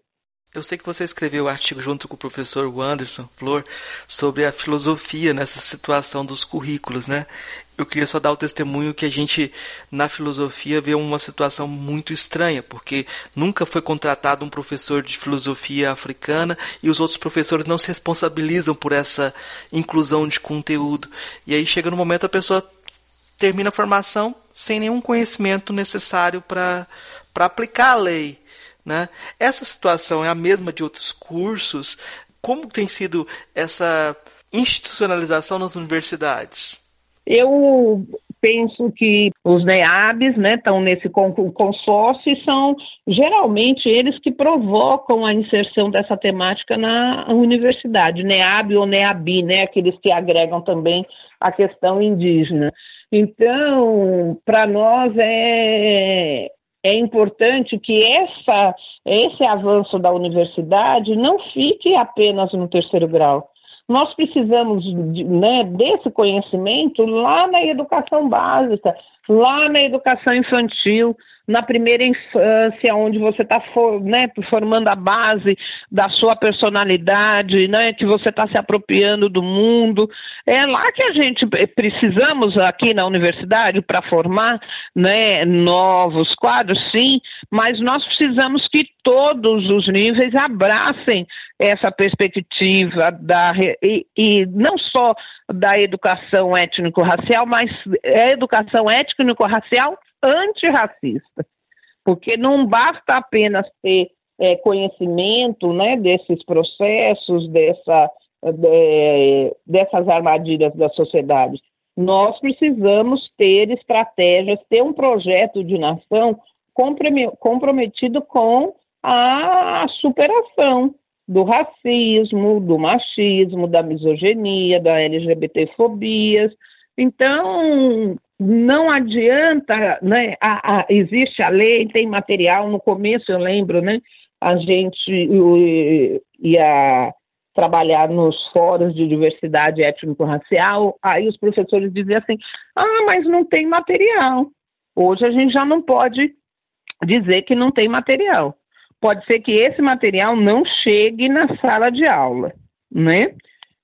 Eu sei que você escreveu o um artigo junto com o professor Wanderson Flor sobre a filosofia nessa situação dos currículos, né? Eu queria só dar o testemunho que a gente, na filosofia, vê uma situação muito estranha, porque nunca foi contratado um professor de filosofia africana e os outros professores não se responsabilizam por essa inclusão de conteúdo. E aí chega no momento a pessoa termina a formação sem nenhum conhecimento necessário para aplicar a lei. Né? Essa situação é a mesma de outros cursos? Como tem sido essa institucionalização nas universidades? Eu penso que os NEABs né, estão nesse consórcio e são geralmente eles que provocam a inserção dessa temática na universidade, NEAB ou NEABI, né, aqueles que agregam também a questão indígena. Então, para nós é, é importante que essa, esse avanço da universidade não fique apenas no terceiro grau. Nós precisamos né, desse conhecimento lá na educação básica, lá na educação infantil, na primeira infância, onde você está né, formando a base da sua personalidade, né, que você está se apropriando do mundo. É lá que a gente precisamos aqui na universidade para formar né, novos quadros, sim, mas nós precisamos que todos os níveis abracem essa perspectiva da e, e não só da educação étnico-racial, mas a educação étnico-racial antirracista, porque não basta apenas ter é, conhecimento né, desses processos, dessa, de, dessas armadilhas da sociedade. Nós precisamos ter estratégias, ter um projeto de nação comprometido com a superação do racismo, do machismo, da misoginia, da LGBTfobia. Então, não adianta, né? A, a, existe a lei, tem material. No começo eu lembro, né? A gente ia trabalhar nos fóruns de diversidade étnico-racial, aí os professores diziam assim: ah, mas não tem material. Hoje a gente já não pode dizer que não tem material. Pode ser que esse material não chegue na sala de aula, né?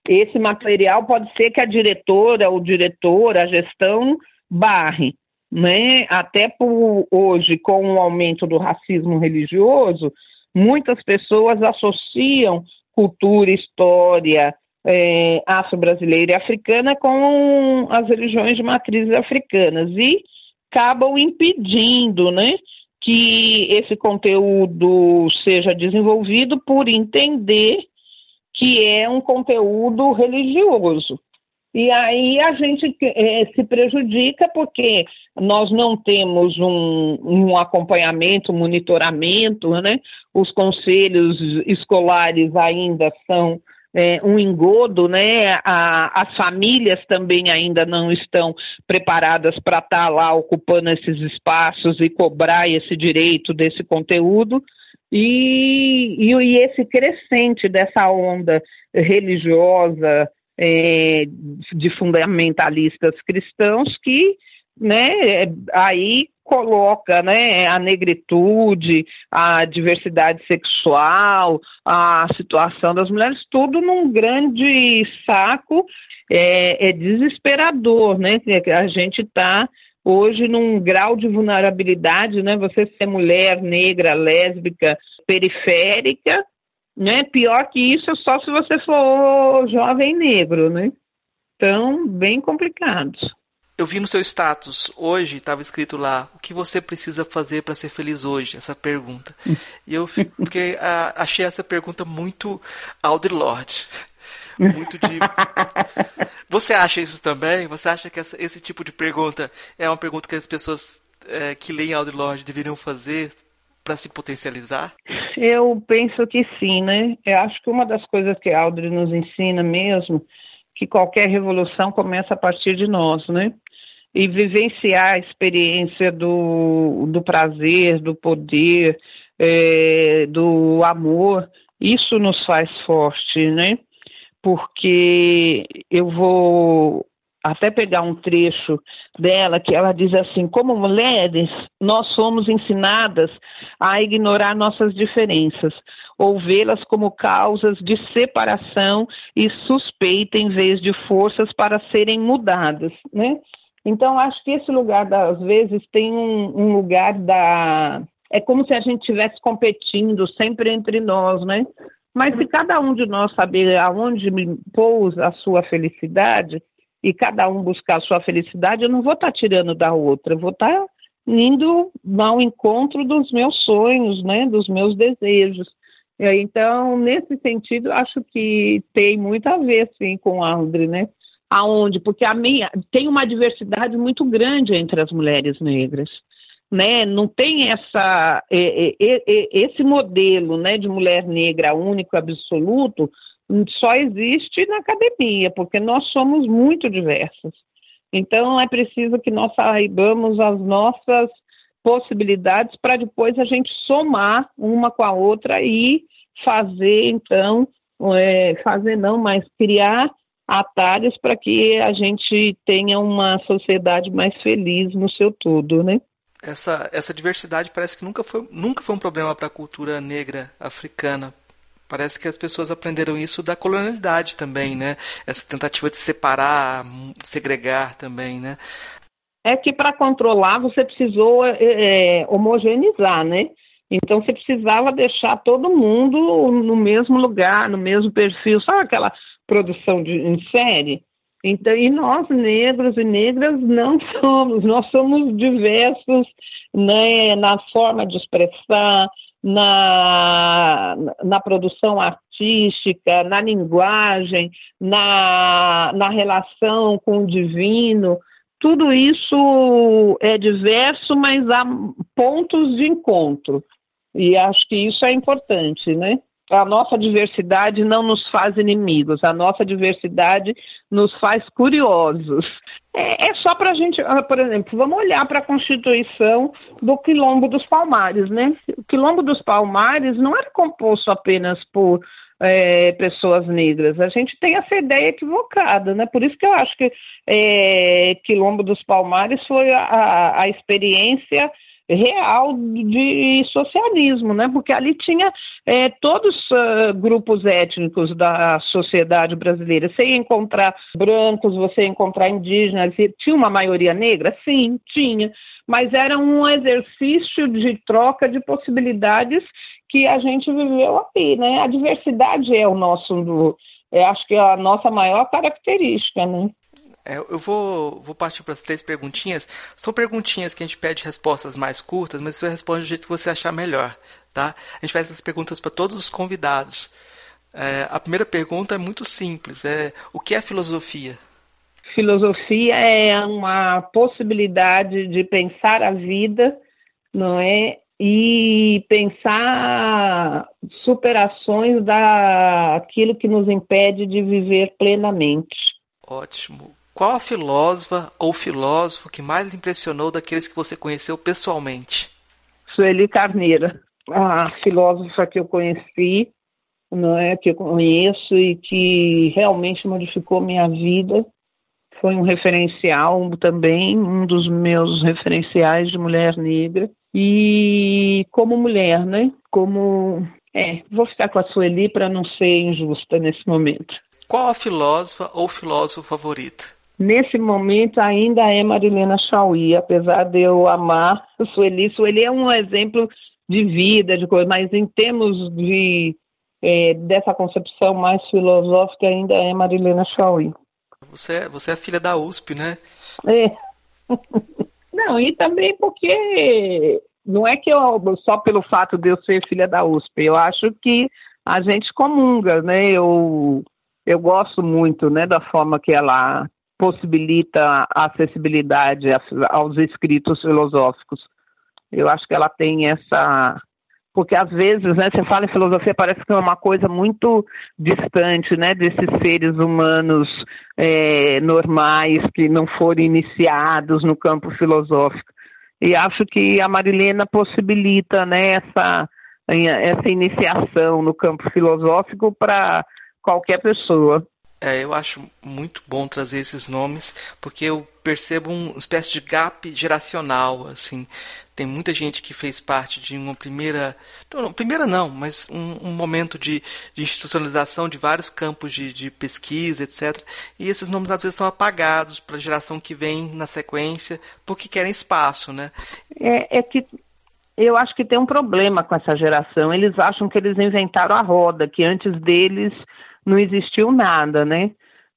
Esse material pode ser que a diretora, o diretor, a gestão barre, né? Até por hoje, com o aumento do racismo religioso, muitas pessoas associam cultura, história é, afro-brasileira e africana com as religiões de matrizes africanas e acabam impedindo, né? Que esse conteúdo seja desenvolvido por entender que é um conteúdo religioso. E aí a gente é, se prejudica porque nós não temos um, um acompanhamento, monitoramento, né? Os conselhos escolares ainda são é, um engodo, né? A, as famílias também ainda não estão preparadas para estar tá lá ocupando esses espaços e cobrar esse direito desse conteúdo. E, e, e esse crescente dessa onda religiosa, é, de fundamentalistas cristãos que né, aí coloca né, a negritude, a diversidade sexual, a situação das mulheres, tudo num grande saco. É, é desesperador, né? A gente está hoje num grau de vulnerabilidade, né? Você ser mulher, negra, lésbica, periférica, né? Pior que isso é só se você for jovem negro, né? Então, bem complicado. Eu vi no seu status hoje, estava escrito lá, o que você precisa fazer para ser feliz hoje? Essa pergunta. E eu porque, a, achei essa pergunta muito Audre Lorde. Muito de. Você acha isso também? Você acha que essa, esse tipo de pergunta é uma pergunta que as pessoas é, que leem Audre Lorde deveriam fazer para se potencializar? Eu penso que sim, né? Eu acho que uma das coisas que a Audrey nos ensina mesmo, que qualquer revolução começa a partir de nós, né? E vivenciar a experiência do, do prazer, do poder, é, do amor, isso nos faz forte, né? Porque eu vou até pegar um trecho dela que ela diz assim: como mulheres, nós somos ensinadas a ignorar nossas diferenças, ou vê-las como causas de separação e suspeita em vez de forças para serem mudadas, né? Então acho que esse lugar às vezes tem um, um lugar da é como se a gente estivesse competindo sempre entre nós, né? Mas se cada um de nós saber aonde pousa a sua felicidade, e cada um buscar a sua felicidade, eu não vou estar tá tirando da outra, eu vou estar tá indo ao encontro dos meus sonhos, né, dos meus desejos. Então, nesse sentido, acho que tem muito a ver, sim, com a Audrey, né? Aonde? Porque a minha tem uma diversidade muito grande entre as mulheres negras, né? Não tem essa esse modelo, né, de mulher negra único, absoluto, só existe na academia, porque nós somos muito diversas. Então, é preciso que nós saibamos as nossas possibilidades para depois a gente somar uma com a outra e fazer, então, é, fazer não, mas criar atalhos para que a gente tenha uma sociedade mais feliz no seu todo, né? Essa, essa diversidade parece que nunca foi, nunca foi um problema para a cultura negra africana, Parece que as pessoas aprenderam isso da colonialidade também, né? Essa tentativa de separar, segregar também, né? É que para controlar você precisou é, é, homogeneizar, né? Então você precisava deixar todo mundo no mesmo lugar, no mesmo perfil, sabe aquela produção de, em série? Então, e nós, negros e negras, não somos, nós somos diversos né, na forma de expressar, na, na produção artística, na linguagem, na, na relação com o divino. Tudo isso é diverso, mas há pontos de encontro. E acho que isso é importante, né? A nossa diversidade não nos faz inimigos, a nossa diversidade nos faz curiosos. É, é só para a gente, ah, por exemplo, vamos olhar para a Constituição do Quilombo dos Palmares, né? O Quilombo dos Palmares não era composto apenas por é, pessoas negras. A gente tem essa ideia equivocada, né? Por isso que eu acho que é, Quilombo dos Palmares foi a, a experiência real de socialismo, né? Porque ali tinha é, todos uh, grupos étnicos da sociedade brasileira. Você ia encontrar brancos, você ia encontrar indígenas, tinha uma maioria negra? Sim, tinha. Mas era um exercício de troca de possibilidades que a gente viveu aqui, né? A diversidade é o nosso, é, acho que é a nossa maior característica, né? É, eu vou, vou partir para as três perguntinhas. São perguntinhas que a gente pede respostas mais curtas, mas você responde do jeito que você achar melhor, tá? A gente faz essas perguntas para todos os convidados. É, a primeira pergunta é muito simples: é o que é filosofia? Filosofia é uma possibilidade de pensar a vida, não é? E pensar superações daquilo que nos impede de viver plenamente. Ótimo. Qual a filósofa ou filósofo que mais lhe impressionou daqueles que você conheceu pessoalmente? Sueli Carneira, a filósofa que eu conheci, não é, que eu conheço e que realmente modificou minha vida. Foi um referencial também, um dos meus referenciais de mulher negra. E como mulher, né? Como. É, vou ficar com a Sueli para não ser injusta nesse momento. Qual a filósofa ou filósofo favorito? Nesse momento ainda é Marilena Chauí, apesar de eu amar Sueli. Sueli é um exemplo de vida, de coisa, mas em termos de é, dessa concepção mais filosófica ainda é Marilena Chauí. Você, você é filha da USP, né? É. Não, e também porque não é que eu só pelo fato de eu ser filha da USP, eu acho que a gente comunga, né? Eu eu gosto muito, né, da forma que ela possibilita a acessibilidade aos escritos filosóficos. Eu acho que ela tem essa porque às vezes, né, você fala em filosofia, parece que é uma coisa muito distante, né, desses seres humanos é, normais que não foram iniciados no campo filosófico. E acho que a Marilena possibilita, né, essa, essa iniciação no campo filosófico para qualquer pessoa. É, eu acho muito bom trazer esses nomes, porque eu percebo uma espécie de gap geracional, assim. Tem muita gente que fez parte de uma primeira, primeira não, mas um, um momento de, de, institucionalização de vários campos de, de, pesquisa, etc. E esses nomes às vezes são apagados para a geração que vem na sequência, porque querem espaço, né? É, é que eu acho que tem um problema com essa geração. Eles acham que eles inventaram a roda, que antes deles não existiu nada, né?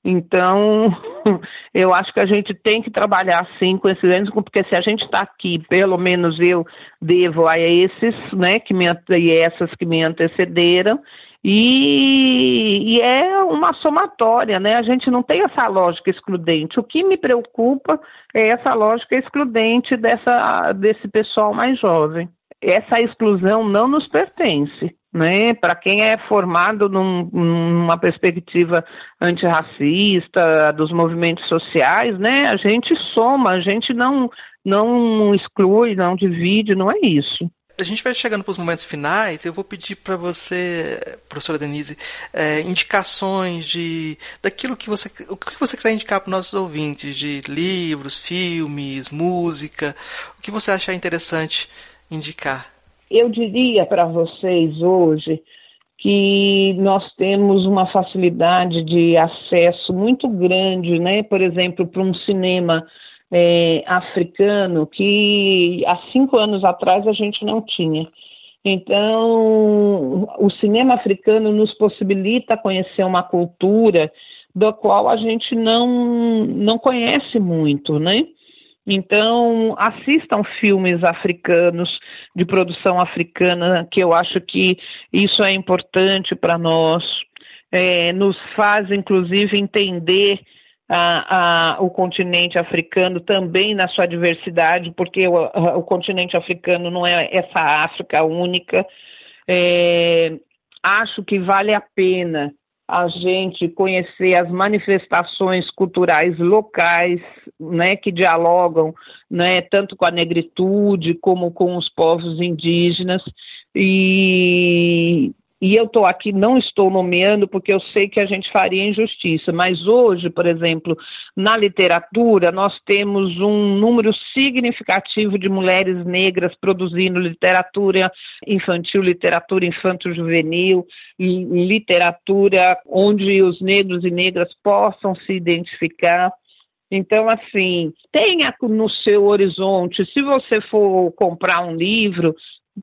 Então, eu acho que a gente tem que trabalhar sim com esses entes, porque se a gente está aqui, pelo menos eu devo a esses, né, que me, e essas que me antecederam, e, e, é uma somatória, né? A gente não tem essa lógica excludente. O que me preocupa é essa lógica excludente dessa, desse pessoal mais jovem. Essa exclusão não nos pertence né? Para quem é formado num, numa perspectiva antirracista, dos movimentos sociais, né? A gente soma, a gente não não exclui, não divide, não é isso. A gente vai chegando para os momentos finais. Eu vou pedir para você, professora Denise, é, indicações de daquilo que você, o que você quiser indicar para os nossos ouvintes, de livros, filmes, música, o que você achar interessante indicar. Eu diria para vocês hoje que nós temos uma facilidade de acesso muito grande, né? Por exemplo, para um cinema é, africano que há cinco anos atrás a gente não tinha. Então, o cinema africano nos possibilita conhecer uma cultura da qual a gente não, não conhece muito, né? Então, assistam filmes africanos, de produção africana, que eu acho que isso é importante para nós. É, nos faz, inclusive, entender a, a, o continente africano também na sua diversidade, porque o, o continente africano não é essa África única. É, acho que vale a pena a gente conhecer as manifestações culturais locais, né, que dialogam, né, tanto com a negritude como com os povos indígenas. E e eu estou aqui, não estou nomeando porque eu sei que a gente faria injustiça, mas hoje, por exemplo, na literatura, nós temos um número significativo de mulheres negras produzindo literatura infantil, literatura infanto-juvenil, literatura onde os negros e negras possam se identificar. Então, assim, tenha no seu horizonte, se você for comprar um livro,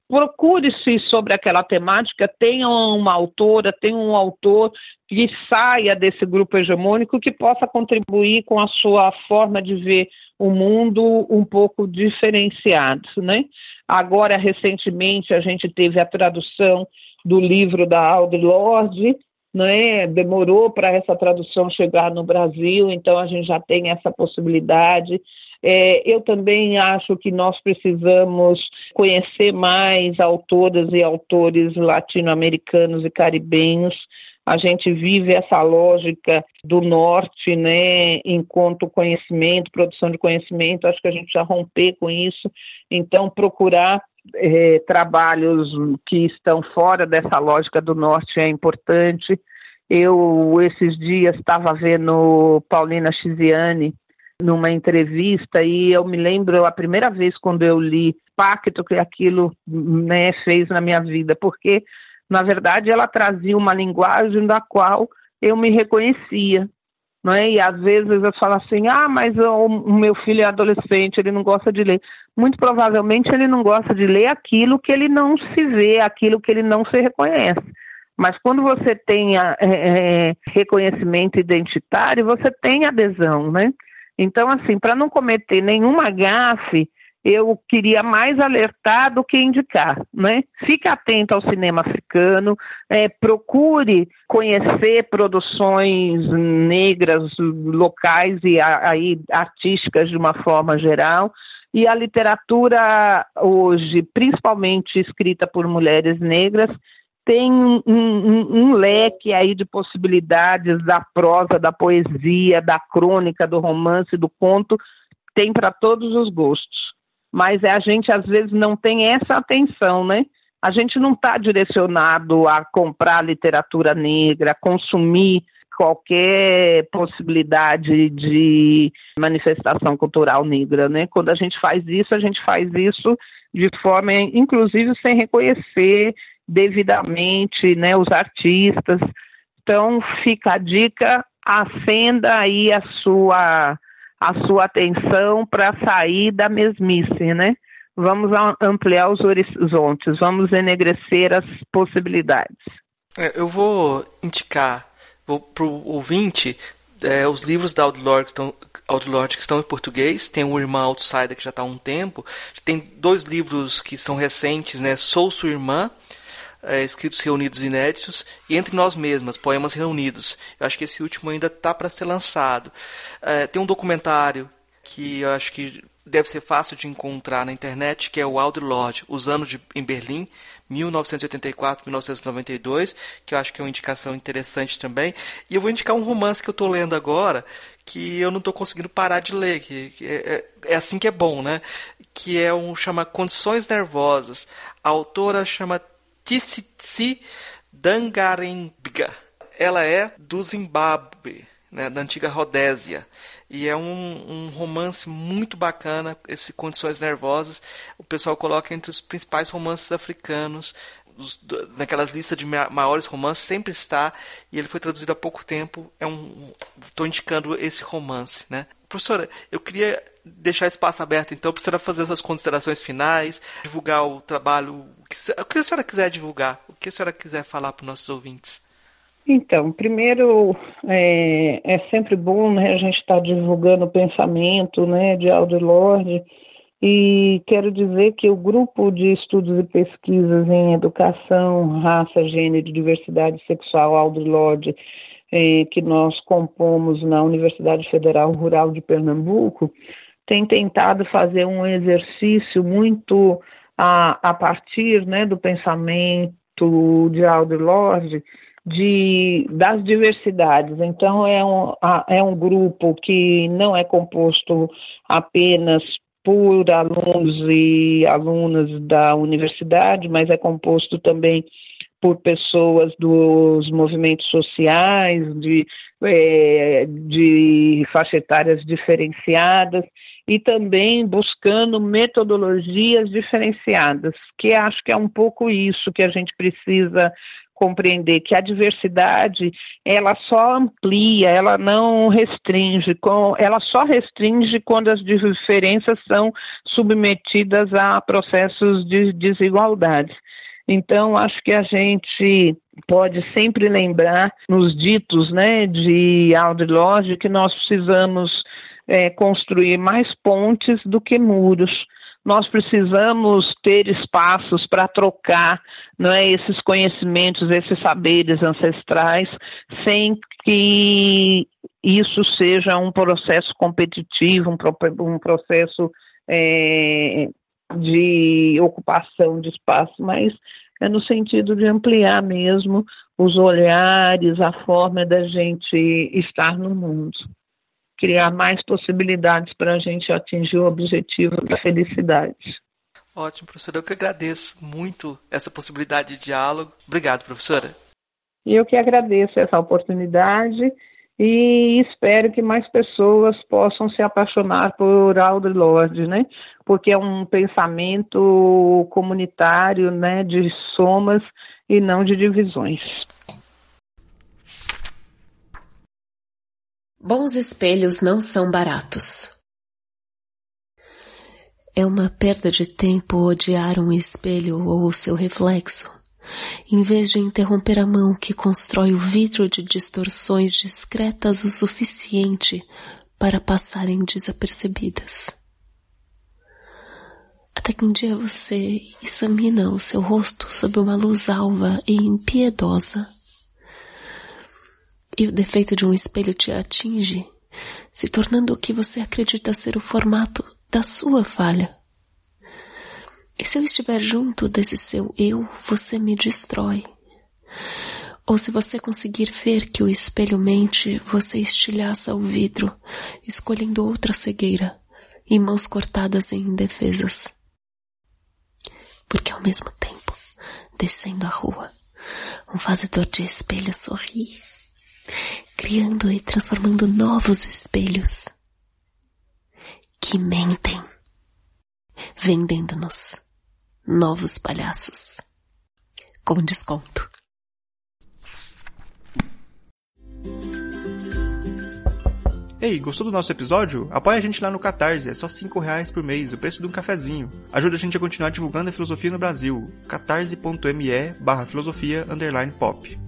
procure-se sobre aquela temática, tenha uma autora, tenha um autor que saia desse grupo hegemônico que possa contribuir com a sua forma de ver o mundo um pouco diferenciado, né? Agora, recentemente, a gente teve a tradução do livro da Audre Lorde, né? Demorou para essa tradução chegar no Brasil, então a gente já tem essa possibilidade. É, eu também acho que nós precisamos conhecer mais autoras e autores latino-americanos e caribenhos. A gente vive essa lógica do norte, né, enquanto conhecimento, produção de conhecimento, acho que a gente já romper com isso. Então, procurar é, trabalhos que estão fora dessa lógica do norte é importante. Eu, esses dias, estava vendo Paulina Chiziane, numa entrevista e eu me lembro a primeira vez quando eu li Pacto que aquilo né, fez na minha vida, porque na verdade ela trazia uma linguagem da qual eu me reconhecia. Não é? E às vezes eu falo assim, ah, mas o, meu filho é adolescente, ele não gosta de ler. Muito provavelmente ele não gosta de ler aquilo que ele não se vê, aquilo que ele não se reconhece. Mas quando você tem é, é reconhecimento identitário, você tem adesão, né? Então, assim, para não cometer nenhuma gafe, eu queria mais alertar do que indicar, né? Fique atento ao cinema africano, é, procure conhecer produções negras locais e aí artísticas de uma forma geral e a literatura hoje, principalmente escrita por mulheres negras, tem um, um, um, leque aí de possibilidades da prosa, da poesia, da crônica, do romance, do conto, tem para todos os gostos. Mas a gente às vezes não tem essa atenção, né? A gente não está direcionado a comprar literatura negra, a consumir qualquer possibilidade de manifestação cultural negra, né? Quando a gente faz isso, a gente faz isso de forma, inclusive, sem reconhecer devidamente, né, os artistas. Então, fica a dica, acenda aí a sua a sua atenção para sair da mesmice, né? Vamos ampliar os horizontes, vamos enegrecer as possibilidades. É, eu vou indicar para o ouvinte é, os livros da Outlaw que, que estão em português. Tem o Irmã Outsider, que já está há um tempo. Tem dois livros que são recentes, né? Sou Sua Irmã, é, escritos reunidos inéditos, e Entre Nós Mesmas, poemas reunidos. Eu acho que esse último ainda está para ser lançado. É, tem um documentário que eu acho que deve ser fácil de encontrar na internet, que é o Audre Lorde, Os Anos de, em Berlim, 1984-1992, que eu acho que é uma indicação interessante também. E eu vou indicar um romance que eu estou lendo agora, que eu não estou conseguindo parar de ler, que, que é, é, é, assim que é bom, né? Que é um chama Condições Nervosas. A autora chama Tsitsi Dangarembga. Ela é do Zimbábue, né, da antiga Rodésia. E é um, um, romance muito bacana, esse Condições Nervosas. O pessoal coloca entre os principais romances africanos. Os, naquelas listas de maiores romances sempre está e ele foi traduzido há pouco tempo é um estou indicando esse romance né professora eu queria deixar espaço aberto então para a senhora fazer suas considerações finais divulgar o trabalho o que a senhora quiser divulgar o que a senhora quiser falar para os nossos ouvintes? Então, primeiro, é, é sempre bom né, a gente estar tá divulgando o pensamento né, de Aldo Lorde, e quero dizer que o grupo de estudos e pesquisas em educação, raça, gênero e diversidade sexual Aldo Lorde, é, que nós compomos na Universidade Federal Rural de Pernambuco, tem tentado fazer um exercício muito a, a partir né, do pensamento de Aldo Lorde, de, das diversidades. Então, é um, é um grupo que não é composto apenas por alunos e alunas da universidade, mas é composto também por pessoas dos movimentos sociais, de, é, de faixa etárias diferenciadas e também buscando metodologias diferenciadas, que acho que é um pouco isso que a gente precisa compreender que a diversidade ela só amplia, ela não restringe, ela só restringe quando as diferenças são submetidas a processos de desigualdade. Então, acho que a gente pode sempre lembrar nos ditos né, de Audre Lorde que nós precisamos é, construir mais pontes do que muros. Nós precisamos ter espaços para trocar não é, esses conhecimentos, esses saberes ancestrais, sem que isso seja um processo competitivo, um, um processo é, de ocupação de espaço, mas é no sentido de ampliar mesmo os olhares, a forma da gente estar no mundo criar mais possibilidades para a gente atingir o objetivo da felicidade. Ótimo, professora. Eu que agradeço muito essa possibilidade de diálogo. Obrigado, professora. Eu que agradeço essa oportunidade e espero que mais pessoas possam se apaixonar por Audre Lorde, né? Porque é um pensamento comunitário, né, de somas e não de divisões. Bons espelhos não são baratos. É uma perda de tempo odiar um espelho ou o seu reflexo, em vez de interromper a mão que constrói o vidro de distorções discretas o suficiente para passarem desapercebidas. Até que um dia você examina o seu rosto sob uma luz alva e impiedosa e o defeito de um espelho te atinge, se tornando o que você acredita ser o formato da sua falha. E se eu estiver junto desse seu eu, você me destrói. Ou se você conseguir ver que o espelho mente, você estilhaça o vidro, escolhendo outra cegueira e mãos cortadas em indefesas. Porque ao mesmo tempo, descendo a rua, um fazedor de espelhos sorri, criando e transformando novos espelhos que mentem, vendendo-nos novos palhaços com desconto. Ei, gostou do nosso episódio? Apoie a gente lá no Catarse, é só 5 reais por mês, o preço de um cafezinho. Ajuda a gente a continuar divulgando a filosofia no Brasil. catarse.me barra filosofia underline pop.